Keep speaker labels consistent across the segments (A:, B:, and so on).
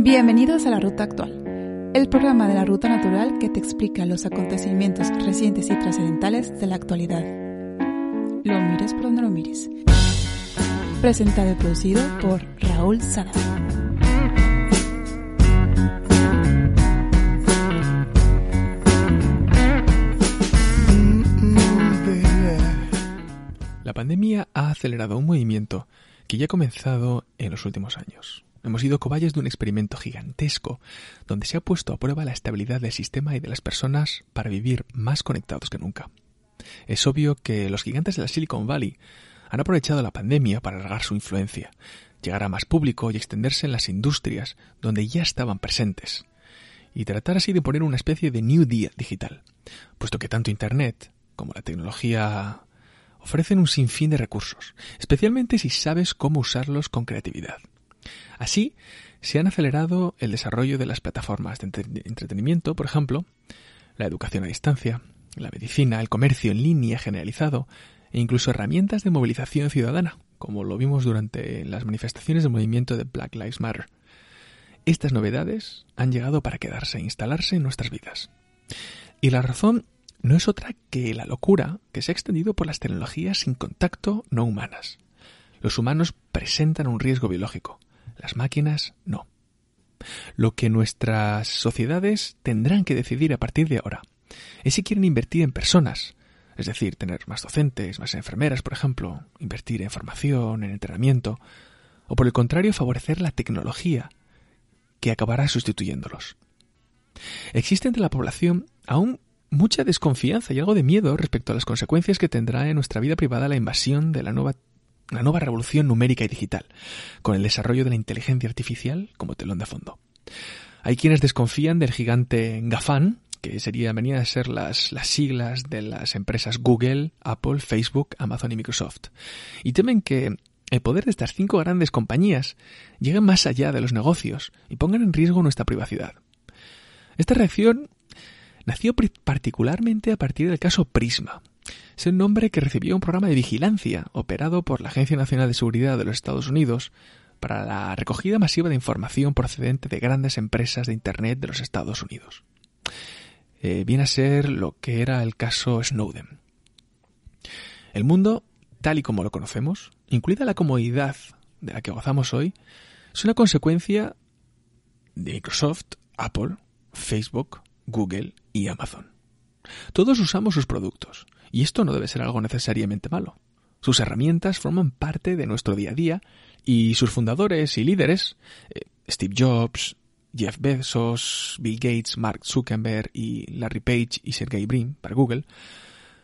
A: Bienvenidos a La Ruta Actual, el programa de la Ruta Natural que te explica los acontecimientos recientes y trascendentales de la actualidad. Lo mires por donde lo mires. Presentado y producido por Raúl Sada.
B: La pandemia ha acelerado un movimiento que ya ha comenzado en los últimos años. Hemos sido cobayes de un experimento gigantesco donde se ha puesto a prueba la estabilidad del sistema y de las personas para vivir más conectados que nunca. Es obvio que los gigantes de la Silicon Valley han aprovechado la pandemia para alargar su influencia, llegar a más público y extenderse en las industrias donde ya estaban presentes, y tratar así de poner una especie de New Deal digital, puesto que tanto Internet como la tecnología ofrecen un sinfín de recursos, especialmente si sabes cómo usarlos con creatividad. Así, se han acelerado el desarrollo de las plataformas de entretenimiento, por ejemplo, la educación a distancia, la medicina, el comercio en línea generalizado e incluso herramientas de movilización ciudadana, como lo vimos durante las manifestaciones del movimiento de Black Lives Matter. Estas novedades han llegado para quedarse e instalarse en nuestras vidas. Y la razón no es otra que la locura que se ha extendido por las tecnologías sin contacto no humanas. Los humanos presentan un riesgo biológico, las máquinas no. Lo que nuestras sociedades tendrán que decidir a partir de ahora es si quieren invertir en personas, es decir, tener más docentes, más enfermeras, por ejemplo, invertir en formación, en entrenamiento, o por el contrario, favorecer la tecnología que acabará sustituyéndolos. Existe entre la población aún mucha desconfianza y algo de miedo respecto a las consecuencias que tendrá en nuestra vida privada la invasión de la nueva una nueva revolución numérica y digital, con el desarrollo de la inteligencia artificial como telón de fondo. Hay quienes desconfían del gigante GAFAN, que sería, venía a ser las, las siglas de las empresas Google, Apple, Facebook, Amazon y Microsoft, y temen que el poder de estas cinco grandes compañías llegue más allá de los negocios y pongan en riesgo nuestra privacidad. Esta reacción nació particularmente a partir del caso Prisma, es el nombre que recibió un programa de vigilancia operado por la Agencia Nacional de Seguridad de los Estados Unidos para la recogida masiva de información procedente de grandes empresas de Internet de los Estados Unidos. Eh, viene a ser lo que era el caso Snowden. El mundo, tal y como lo conocemos, incluida la comodidad de la que gozamos hoy, es una consecuencia de Microsoft, Apple, Facebook, Google y Amazon. Todos usamos sus productos, y esto no debe ser algo necesariamente malo. Sus herramientas forman parte de nuestro día a día y sus fundadores y líderes, eh, Steve Jobs, Jeff Bezos, Bill Gates, Mark Zuckerberg y Larry Page y Sergey Brin para Google,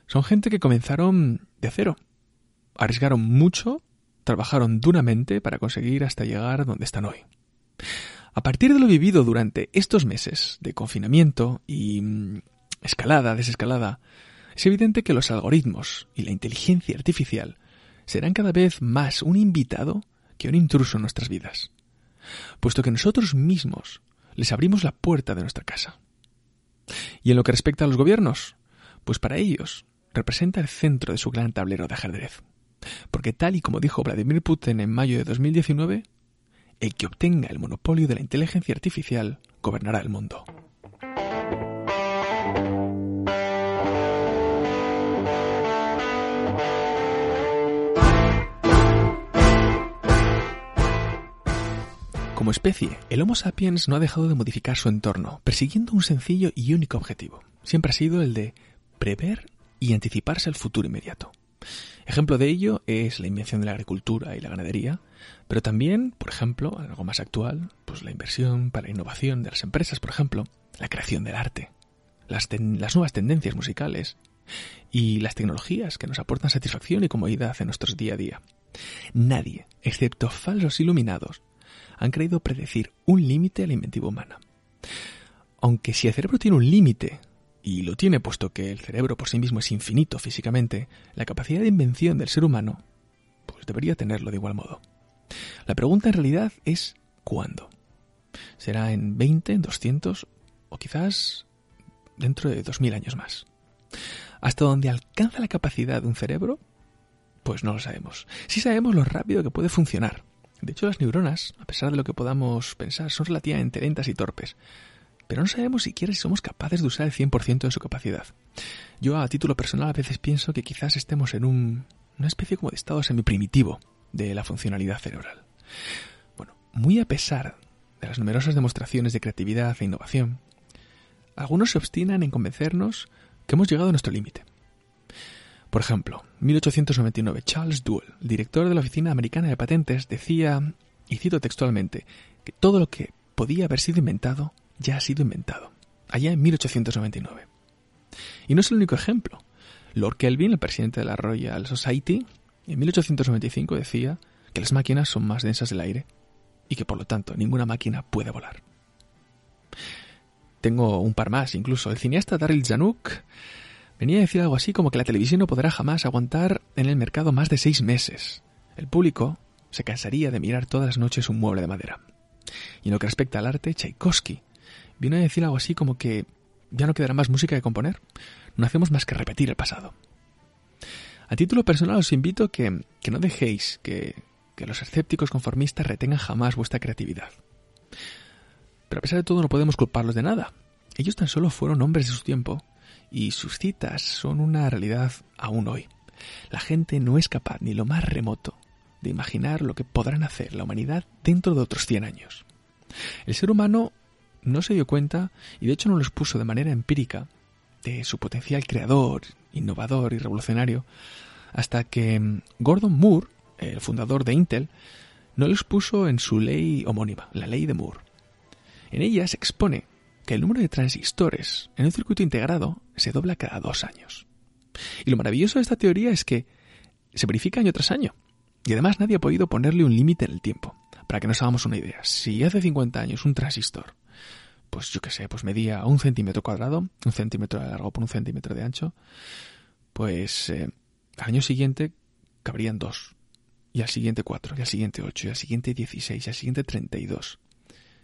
B: son gente que comenzaron de cero. Arriesgaron mucho, trabajaron duramente para conseguir hasta llegar donde están hoy. A partir de lo vivido durante estos meses de confinamiento y mm, escalada, desescalada, es evidente que los algoritmos y la inteligencia artificial serán cada vez más un invitado que un intruso en nuestras vidas, puesto que nosotros mismos les abrimos la puerta de nuestra casa. Y en lo que respecta a los gobiernos, pues para ellos representa el centro de su gran tablero de ajedrez, porque tal y como dijo Vladimir Putin en mayo de 2019, el que obtenga el monopolio de la inteligencia artificial gobernará el mundo. Como especie, el Homo sapiens no ha dejado de modificar su entorno, persiguiendo un sencillo y único objetivo. Siempre ha sido el de prever y anticiparse al futuro inmediato. Ejemplo de ello es la invención de la agricultura y la ganadería, pero también, por ejemplo, algo más actual, pues la inversión para la innovación de las empresas, por ejemplo, la creación del arte, las, las nuevas tendencias musicales y las tecnologías que nos aportan satisfacción y comodidad en nuestros día a día. Nadie, excepto falsos iluminados, han creído predecir un límite a la inventiva humana. Aunque si el cerebro tiene un límite, y lo tiene puesto que el cerebro por sí mismo es infinito físicamente, la capacidad de invención del ser humano, pues debería tenerlo de igual modo. La pregunta en realidad es ¿cuándo? ¿Será en 20, en 200 o quizás dentro de 2000 años más? ¿Hasta dónde alcanza la capacidad de un cerebro? Pues no lo sabemos. Sí sabemos lo rápido que puede funcionar. De hecho, las neuronas, a pesar de lo que podamos pensar, son relativamente lentas y torpes. Pero no sabemos siquiera si somos capaces de usar el 100% de su capacidad. Yo, a título personal, a veces pienso que quizás estemos en un, una especie como de estado semiprimitivo de la funcionalidad cerebral. Bueno, muy a pesar de las numerosas demostraciones de creatividad e innovación, algunos se obstinan en convencernos que hemos llegado a nuestro límite. Por ejemplo, en 1899, Charles Duell, director de la Oficina Americana de Patentes, decía, y cito textualmente, que todo lo que podía haber sido inventado ya ha sido inventado, allá en 1899. Y no es el único ejemplo. Lord Kelvin, el presidente de la Royal Society, en 1895 decía que las máquinas son más densas del aire y que por lo tanto ninguna máquina puede volar. Tengo un par más, incluso. El cineasta Daryl Zanuck venía a decir algo así como que la televisión no podrá jamás aguantar en el mercado más de seis meses. El público se cansaría de mirar todas las noches un mueble de madera. Y en lo que respecta al arte, Tchaikovsky vino a decir algo así como que ya no quedará más música que componer, no hacemos más que repetir el pasado. A título personal os invito que, que no dejéis que, que los escépticos conformistas retengan jamás vuestra creatividad. Pero a pesar de todo no podemos culparlos de nada. Ellos tan solo fueron hombres de su tiempo y sus citas son una realidad aún hoy. La gente no es capaz ni lo más remoto de imaginar lo que podrán hacer la humanidad dentro de otros 100 años. El ser humano no se dio cuenta, y de hecho no lo expuso de manera empírica, de su potencial creador, innovador y revolucionario, hasta que Gordon Moore, el fundador de Intel, no lo expuso en su ley homónima, la ley de Moore. En ella se expone que el número de transistores en un circuito integrado se dobla cada dos años. Y lo maravilloso de esta teoría es que se verifica año tras año. Y además nadie ha podido ponerle un límite en el tiempo. Para que nos hagamos una idea, si hace 50 años un transistor pues yo qué sé, pues medía un centímetro cuadrado, un centímetro de largo por un centímetro de ancho, pues eh, al año siguiente cabrían dos, y al siguiente cuatro, y al siguiente ocho, y al siguiente dieciséis, y al siguiente treinta y dos.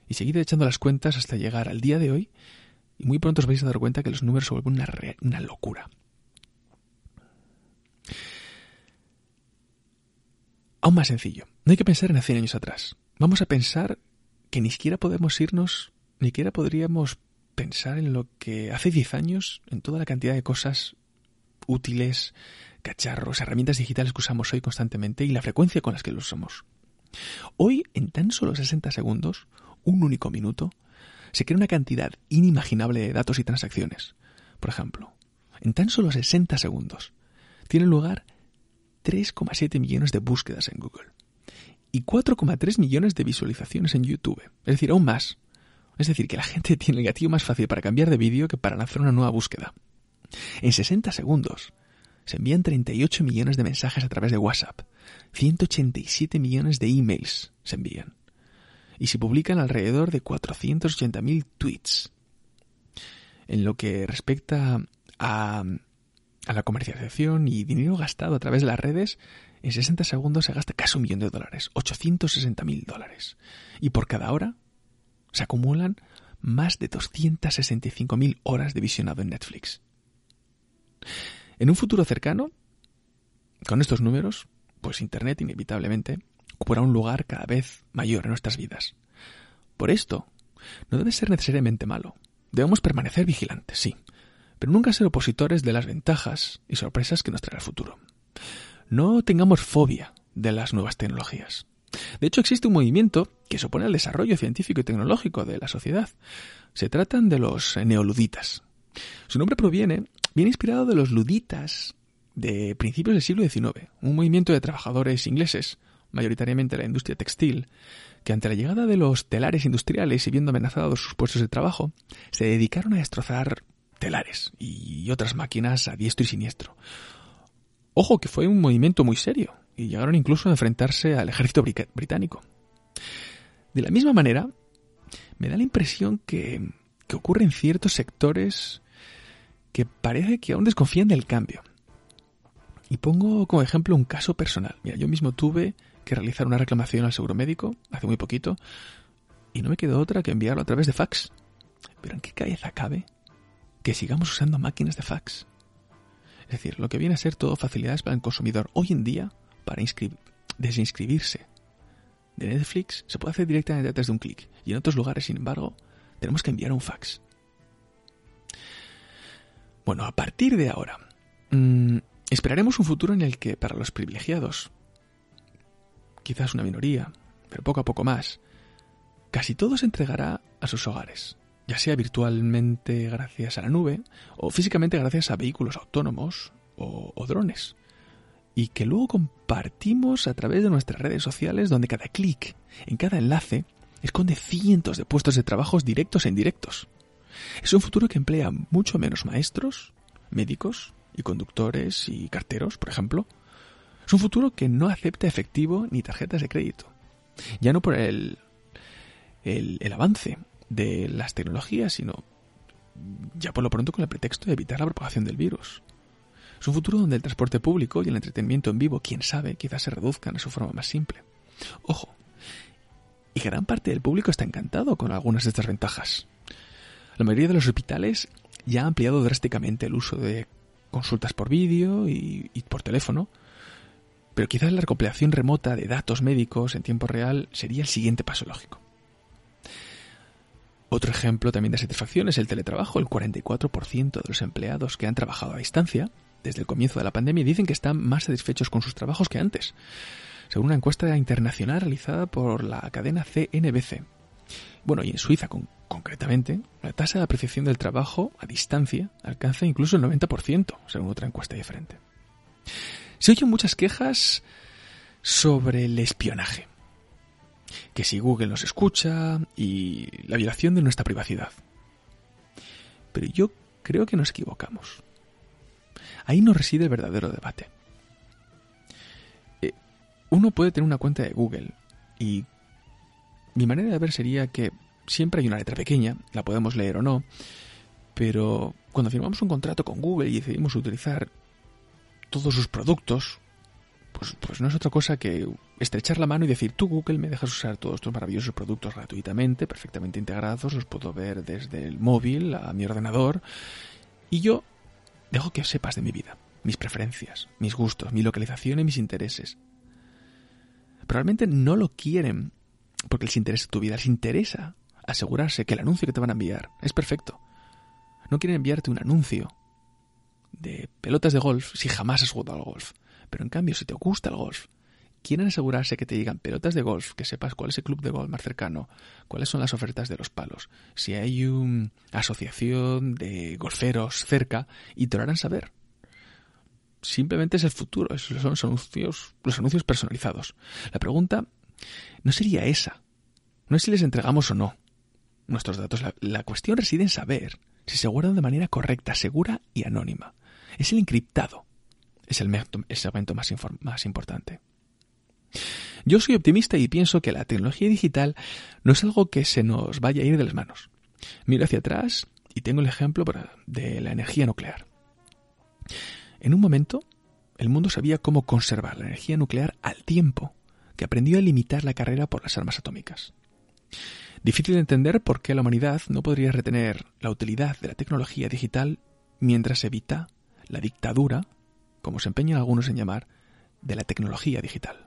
B: Y seguid echando las cuentas hasta llegar al día de hoy, y muy pronto os vais a dar cuenta que los números se vuelven una, una locura. Aún más sencillo, no hay que pensar en 100 años atrás. Vamos a pensar que ni siquiera podemos irnos ni siquiera podríamos pensar en lo que hace 10 años, en toda la cantidad de cosas útiles, cacharros, herramientas digitales que usamos hoy constantemente y la frecuencia con las que lo usamos. Hoy, en tan solo 60 segundos, un único minuto, se crea una cantidad inimaginable de datos y transacciones. Por ejemplo, en tan solo 60 segundos, tienen lugar 3,7 millones de búsquedas en Google y 4,3 millones de visualizaciones en YouTube. Es decir, aún más. Es decir, que la gente tiene el gatillo más fácil para cambiar de vídeo que para lanzar una nueva búsqueda. En 60 segundos se envían 38 millones de mensajes a través de WhatsApp, 187 millones de emails se envían, y se publican alrededor de 480.000 tweets. En lo que respecta a, la comercialización y dinero gastado a través de las redes, en 60 segundos se gasta casi un millón de dólares, 860.000 dólares. Y por cada hora se acumulan más de 265.000 horas de visionado en Netflix. En un futuro cercano, con estos números, pues Internet inevitablemente ocupará un lugar cada vez mayor en nuestras vidas. Por esto, no debe ser necesariamente malo. Debemos permanecer vigilantes, sí, pero nunca ser opositores de las ventajas y sorpresas que nos traerá el futuro. No tengamos fobia de las nuevas tecnologías. De hecho, existe un movimiento que se opone al desarrollo científico y tecnológico de la sociedad. Se tratan de los neoluditas. Su nombre proviene, viene inspirado de los luditas de principios del siglo XIX, un movimiento de trabajadores ingleses, mayoritariamente la industria textil, que ante la llegada de los telares industriales y viendo amenazados sus puestos de trabajo, se dedicaron a destrozar telares y otras máquinas a diestro y siniestro. Ojo que fue un movimiento muy serio, y llegaron incluso a enfrentarse al ejército británico. De la misma manera, me da la impresión que, que ocurre en ciertos sectores que parece que aún desconfían del cambio. Y pongo como ejemplo un caso personal. Mira, yo mismo tuve que realizar una reclamación al seguro médico hace muy poquito y no me quedó otra que enviarlo a través de fax. Pero ¿en qué cabeza cabe que sigamos usando máquinas de fax? Es decir, lo que viene a ser todo facilidades para el consumidor. Hoy en día, para desinscribirse de Netflix, se puede hacer directamente desde un clic. Y en otros lugares, sin embargo, tenemos que enviar un fax. Bueno, a partir de ahora, mmm, Esperaremos un futuro en el que, para los privilegiados, quizás una minoría, pero poco a poco más, casi todo se entregará a sus hogares, ya sea virtualmente gracias a la nube o físicamente gracias a vehículos autónomos o, o drones, y que luego compartimos a través de nuestras redes sociales donde cada clic en cada enlace esconde cientos de puestos de trabajos directos e indirectos. Es un futuro que emplea mucho menos maestros, médicos, y conductores y carteros, por ejemplo. Es un futuro que no acepta efectivo ni tarjetas de crédito. Ya no por el, el, el avance de las tecnologías, sino ya por lo pronto con el pretexto de evitar la propagación del virus. Es un futuro donde el transporte público y el entretenimiento en vivo, quién sabe, quizás se reduzcan a su forma más simple. Ojo, y gran parte del público está encantado con algunas de estas ventajas. La mayoría de los hospitales ya ha ampliado drásticamente el uso de consultas por vídeo y, por teléfono, pero quizás la recopilación remota de datos médicos en tiempo real sería el siguiente paso lógico. Otro ejemplo también de satisfacción es el teletrabajo. El 44% de los empleados que han trabajado a distancia desde el comienzo de la pandemia dicen que están más satisfechos con sus trabajos que antes, según una encuesta internacional realizada por la cadena CNBC. Bueno, y en Suiza concretamente, la tasa de apreciación del trabajo a distancia alcanza incluso el 90%, según otra encuesta diferente. Se oyen muchas quejas sobre el espionaje, que si Google nos escucha y la violación de nuestra privacidad. Pero yo creo que nos equivocamos. Ahí no reside el verdadero debate. Eh, uno puede tener una cuenta de Google y mi manera de ver sería que siempre hay una letra pequeña, la podemos leer o no, pero cuando firmamos un contrato con Google y decidimos utilizar todos sus productos, pues, pues no es otra cosa que estrechar la mano y decir, tú Google me dejas usar todos estos maravillosos productos gratuitamente, perfectamente integrados, los puedo ver desde el móvil a mi ordenador, y yo dejo que sepas de mi vida, mis preferencias, mis gustos, mi localización y mis intereses. Probablemente no lo quieren porque les interesa tu vida, les interesa asegurarse que el anuncio que te van a enviar es perfecto. No quieren enviarte un anuncio de pelotas de golf si jamás has jugado al golf. Pero en cambio, si te gusta el golf, quieren asegurarse que te digan pelotas de golf, que sepas cuál es el club de golf más cercano, cuáles son las ofertas de los palos, si hay una asociación de golferos cerca, y te lo harán saber. Simplemente es el futuro, son los anuncios, los anuncios personalizados. La pregunta no sería esa. No es si les entregamos o no nuestros datos. La, cuestión reside en saber si se guardan de manera correcta, segura y anónima. Es el encriptado. Es el, momento más, más importante. Yo soy optimista y pienso que la tecnología digital no es algo que se nos vaya a ir de las manos. Miro hacia atrás y tengo el ejemplo de la energía nuclear. En un momento, el mundo sabía cómo conservar la energía nuclear al tiempo que aprendió a limitar la carrera por las armas atómicas. Difícil de entender por qué la humanidad no podría retener la utilidad de la tecnología digital mientras evita la dictadura, como se empeñan algunos en llamar, de la tecnología digital.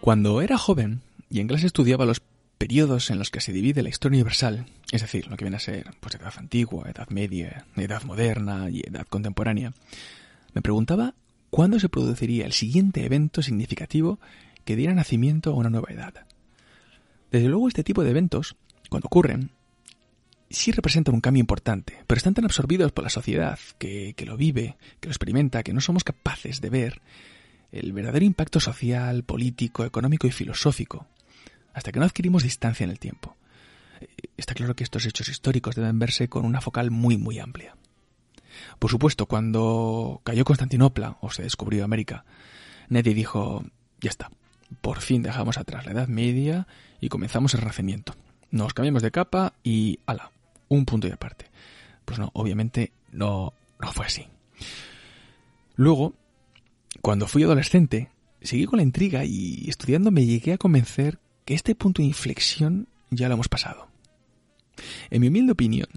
B: Cuando era joven y en clase estudiaba los periodos en los que se divide la historia universal, es decir, lo que viene a ser pues, edad antigua, edad media, edad moderna y edad contemporánea, me preguntaba cuándo se produciría el siguiente evento significativo que diera nacimiento a una nueva edad. Desde luego este tipo de eventos, cuando ocurren, sí representan un cambio importante, pero están tan absorbidos por la sociedad que, lo vive, que lo experimenta, que no somos capaces de ver el verdadero impacto social, político, económico y filosófico hasta que no adquirimos distancia en el tiempo. está claro que estos hechos históricos deben verse con una focal muy muy amplia. Por supuesto, cuando cayó Constantinopla o se descubrió América, nadie dijo, ya está, por fin dejamos atrás la Edad Media y comenzamos el Renacimiento. Nos cambiamos de capa y ala, un punto y aparte. Pues no, obviamente no, no fue así. Luego, cuando fui adolescente, seguí con la intriga y estudiando me llegué a convencer que este punto de inflexión ya lo hemos pasado. En mi humilde opinión,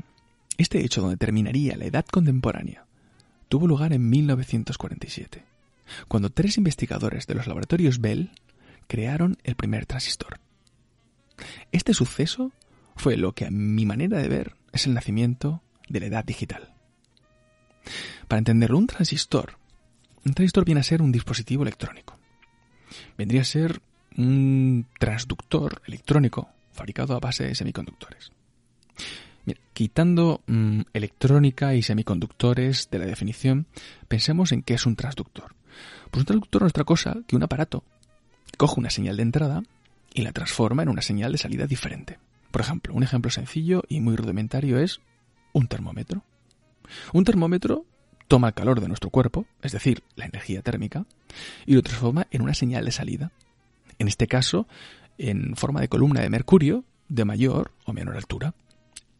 B: este hecho donde terminaría la edad contemporánea tuvo lugar en 1947, cuando tres investigadores de los laboratorios Bell crearon el primer transistor. Este suceso fue lo que a mi manera de ver es el nacimiento de la edad digital. Para entenderlo, un transistor, un transistor viene a ser un dispositivo electrónico. Vendría a ser un transductor electrónico fabricado a base de semiconductores. Quitando mm, electrónica y semiconductores de la definición, pensemos en qué es un transductor. Pues un transductor no es otra cosa que un aparato coge una señal de entrada y la transforma en una señal de salida diferente. Por ejemplo, un ejemplo sencillo y muy rudimentario es un termómetro. Un termómetro toma el calor de nuestro cuerpo, es decir, la energía térmica, y lo transforma en una señal de salida. En este caso, en forma de columna de mercurio de mayor o menor altura.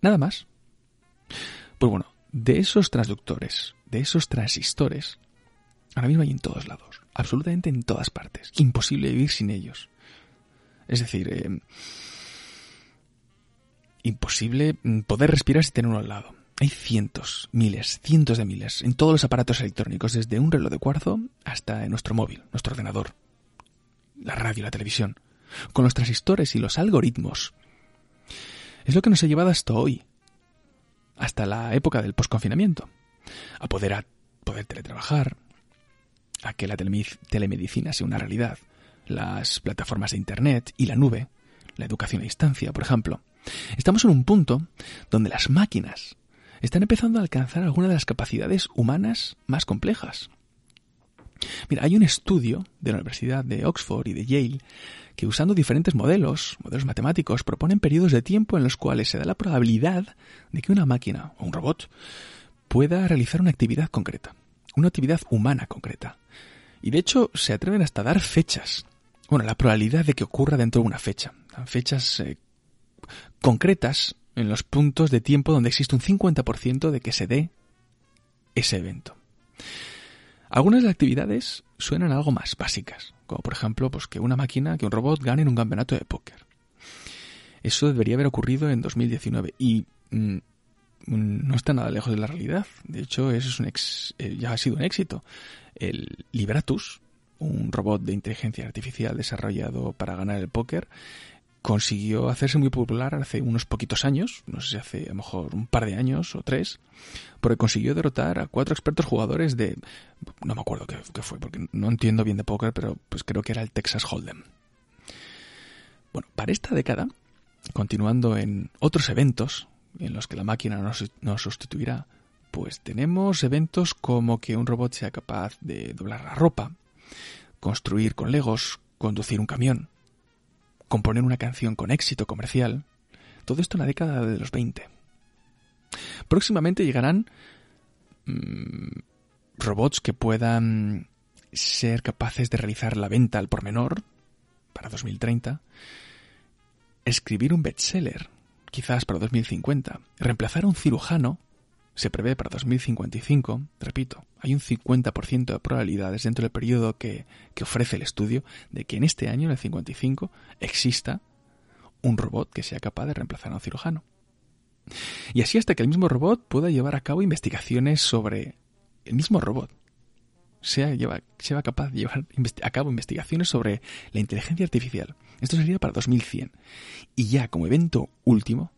B: Nada más. Pues bueno, de esos transductores, de esos transistores, ahora mismo hay en todos lados, absolutamente en todas partes. Imposible vivir sin ellos. Es decir, eh, imposible poder respirar sin tener uno al lado. Hay cientos, miles, cientos de miles en todos los aparatos electrónicos, desde un reloj de cuarzo hasta nuestro móvil, nuestro ordenador, la radio, la televisión, con los transistores y los algoritmos. Es lo que nos ha llevado hasta hoy, hasta la época del posconfinamiento, a poder, a poder teletrabajar, a que la telemedicina sea una realidad, las plataformas de Internet y la nube, la educación a distancia, por ejemplo. Estamos en un punto donde las máquinas están empezando a alcanzar algunas de las capacidades humanas más complejas. Mira, hay un estudio de la Universidad de Oxford y de Yale que usando diferentes modelos, modelos matemáticos, proponen periodos de tiempo en los cuales se da la probabilidad de que una máquina o un robot pueda realizar una actividad concreta, una actividad humana concreta. Y de hecho se atreven hasta a dar fechas. Bueno, la probabilidad de que ocurra dentro de una fecha. Fechas eh, concretas en los puntos de tiempo donde existe un 50% de que se dé ese evento. Algunas de las actividades suenan algo más básicas, como por ejemplo pues que una máquina, que un robot gane en un campeonato de póker. Eso debería haber ocurrido en 2019 y mm, no está nada lejos de la realidad. De hecho, eso es un eh, ya ha sido un éxito. El Libratus, un robot de inteligencia artificial desarrollado para ganar el póker, consiguió hacerse muy popular hace unos poquitos años, no sé si hace a lo mejor un par de años o tres, porque consiguió derrotar a cuatro expertos jugadores de... no me acuerdo qué, fue, porque no entiendo bien de póker, pero pues creo que era el Texas Hold'em. Bueno, para esta década, continuando en otros eventos en los que la máquina nos sustituirá, pues tenemos eventos como que un robot sea capaz de doblar la ropa, construir con legos, conducir un camión, componer una canción con éxito comercial, todo esto en la década de los 20. Próximamente llegarán mm, robots que puedan ser capaces de realizar la venta al por menor para 2030, escribir un bestseller quizás para 2050, reemplazar a un cirujano se prevé para 2055, repito, hay un 50% de probabilidades dentro del periodo que, que, ofrece el estudio de que en este año, en el 55, exista un robot que sea capaz de reemplazar a un cirujano. Y así hasta que el mismo robot pueda llevar a cabo investigaciones sobre el mismo robot. Sea, lleva, sea capaz de llevar a cabo investigaciones sobre la inteligencia artificial. Esto sería para 2100. Y ya como evento último,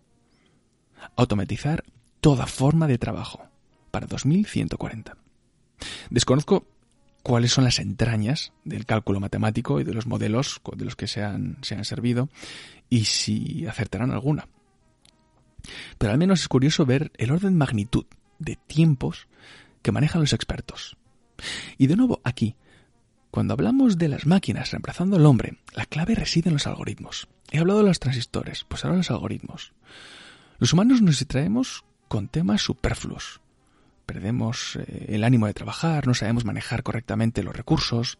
B: automatizar toda forma de trabajo para 2140. Desconozco cuáles son las entrañas del cálculo matemático y de los modelos de los que se han, se han servido y si acertarán alguna. Pero al menos es curioso ver el orden de magnitud de tiempos que manejan los expertos. Y de nuevo aquí, cuando hablamos de las máquinas reemplazando al hombre, la clave reside en los algoritmos. He hablado de los transistores, pues ahora los algoritmos. Los humanos nos distraemos con temas superfluos. Perdemos eh, el ánimo de trabajar, no sabemos manejar correctamente los recursos.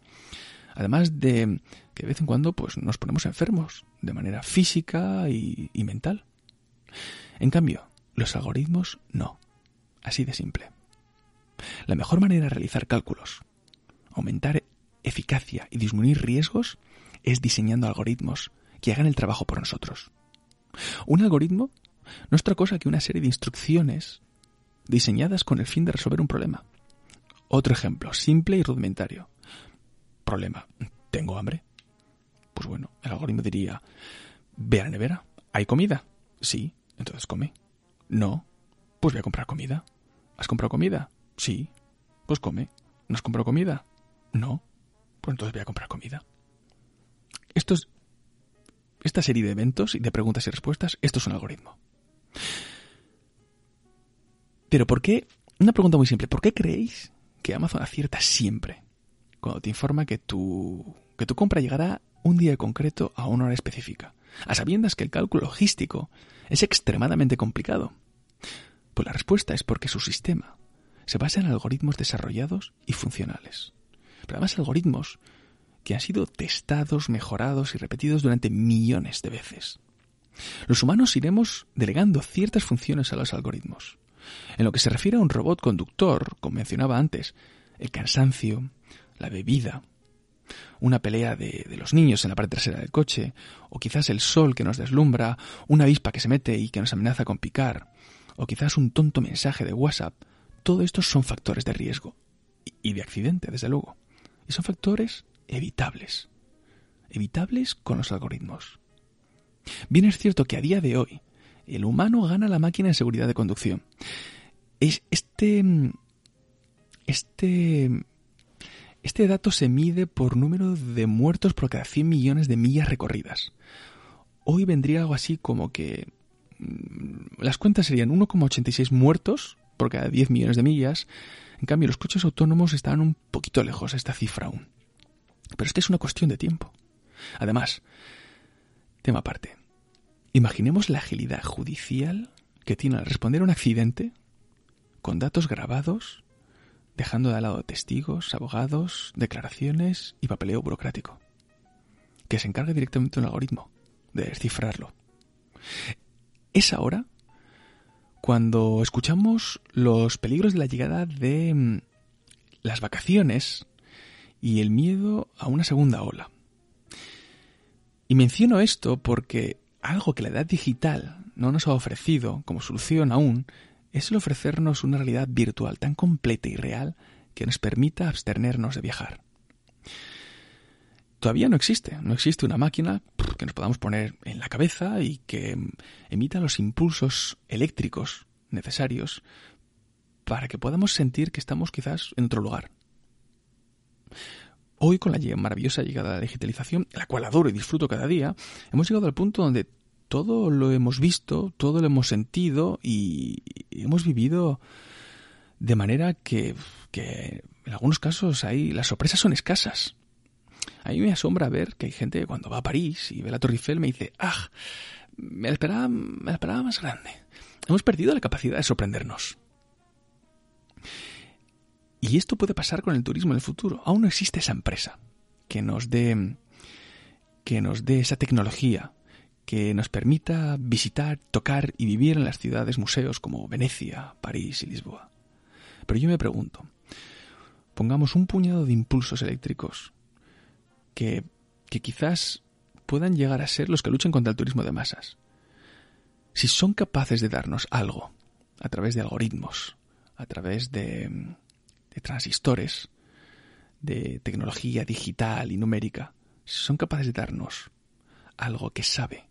B: Además de que de vez en cuando pues, nos ponemos enfermos de manera física y, y mental. En cambio, los algoritmos no. Así de simple. La mejor manera de realizar cálculos, aumentar eficacia y disminuir riesgos es diseñando algoritmos que hagan el trabajo por nosotros. Un algoritmo no es otra cosa que una serie de instrucciones diseñadas con el fin de resolver un problema. Otro ejemplo, simple y rudimentario. Problema. ¿Tengo hambre? Pues bueno, el algoritmo diría, ve a la nevera. ¿Hay comida? Sí, entonces come. No, pues voy a comprar comida. ¿Has comprado comida? Sí, pues come. ¿No has comprado comida? No, pues entonces voy a comprar comida. Esto es, esta serie de eventos y de preguntas y respuestas, esto es un algoritmo. Pero ¿por qué? Una pregunta muy simple. ¿Por qué creéis que Amazon acierta siempre cuando te informa que tu, que tu compra llegará un día concreto a una hora específica? A sabiendas que el cálculo logístico es extremadamente complicado. Pues la respuesta es porque su sistema se basa en algoritmos desarrollados y funcionales. Pero además algoritmos que han sido testados, mejorados y repetidos durante millones de veces. Los humanos iremos delegando ciertas funciones a los algoritmos. En lo que se refiere a un robot conductor, como mencionaba antes, el cansancio, la bebida, una pelea de, los niños en la parte trasera del coche, o quizás el sol que nos deslumbra, una avispa que se mete y que nos amenaza con picar, o quizás un tonto mensaje de WhatsApp, todo esto son factores de riesgo y de accidente, desde luego. Y son factores evitables. Evitables con los algoritmos. Bien es cierto que a día de hoy el humano gana la máquina en seguridad de conducción. Es este este este dato se mide por número de muertos por cada 100 millones de millas recorridas. Hoy vendría algo así como que mm, las cuentas serían 1,86 muertos por cada 10 millones de millas. En cambio, los coches autónomos están un poquito lejos de esta cifra aún. Pero es que es una cuestión de tiempo. Además, tema aparte. Imaginemos la agilidad judicial que tiene al responder a un accidente con datos grabados, dejando de lado testigos, abogados, declaraciones y papeleo burocrático. Que se encargue directamente un algoritmo de descifrarlo. Es ahora cuando escuchamos los peligros de la llegada de mm, las vacaciones y el miedo a una segunda ola. Y menciono esto porque algo que la edad digital no nos ha ofrecido como solución aún es el ofrecernos una realidad virtual tan completa y real que nos permita abstenernos de viajar. Todavía no existe, no existe una máquina que nos podamos poner en la cabeza y que emita los impulsos eléctricos necesarios para que podamos sentir que estamos quizás en otro lugar. Hoy, con la maravillosa llegada de la digitalización, la cual adoro y disfruto cada día, hemos llegado al punto donde todo lo hemos visto, todo lo hemos sentido y hemos vivido de manera que, en algunos casos hay, las sorpresas son escasas. A mí me asombra ver que hay gente que cuando va a París y ve la Torre Eiffel me dice, ah, me esperaba, me la esperaba más grande. Hemos perdido la capacidad de sorprendernos. Y esto puede pasar con el turismo en el futuro. Aún no existe esa empresa que nos dé que nos dé esa tecnología que nos permita visitar, tocar y vivir en las ciudades museos como Venecia, París y Lisboa. Pero yo me pregunto, pongamos un puñado de impulsos eléctricos que, que quizás puedan llegar a ser los que luchen contra el turismo de masas. Si son capaces de darnos algo a través de algoritmos, a través de, transistores, de tecnología digital y numérica, son capaces de darnos algo que sabe,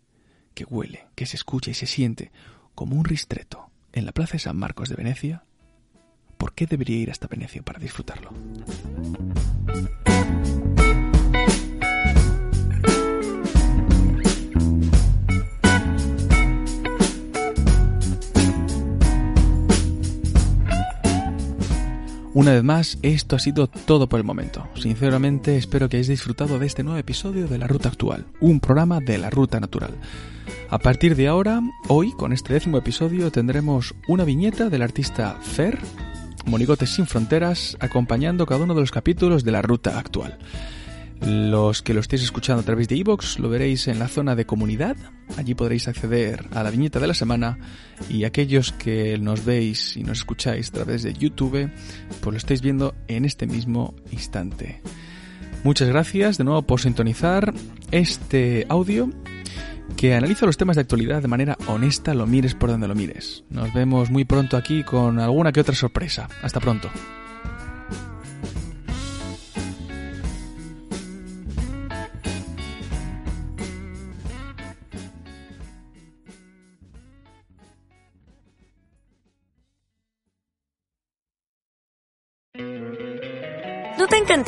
B: que huele, que se escucha y se siente como un ristreto en la Plaza de San Marcos de Venecia, ¿por qué debería ir hasta Venecia para disfrutarlo? Una vez más, esto ha sido todo por el momento. Sinceramente, espero que hayáis disfrutado de este nuevo episodio de La Ruta Actual, un programa de la Ruta Natural. A partir de ahora, hoy, con este décimo episodio, tendremos una viñeta del artista Fer, Monigotes sin Fronteras, acompañando cada uno de los capítulos de La Ruta Actual. Los que lo estéis escuchando a través de iVoox lo veréis en la zona de comunidad. Allí podréis acceder a la viñeta de la semana y aquellos que nos veis y nos escucháis a través de YouTube, pues lo estáis viendo en este mismo instante. Muchas gracias de nuevo por sintonizar este audio que analiza los temas de actualidad de manera honesta, lo mires por donde lo mires. Nos vemos muy pronto aquí con alguna que otra sorpresa. Hasta pronto.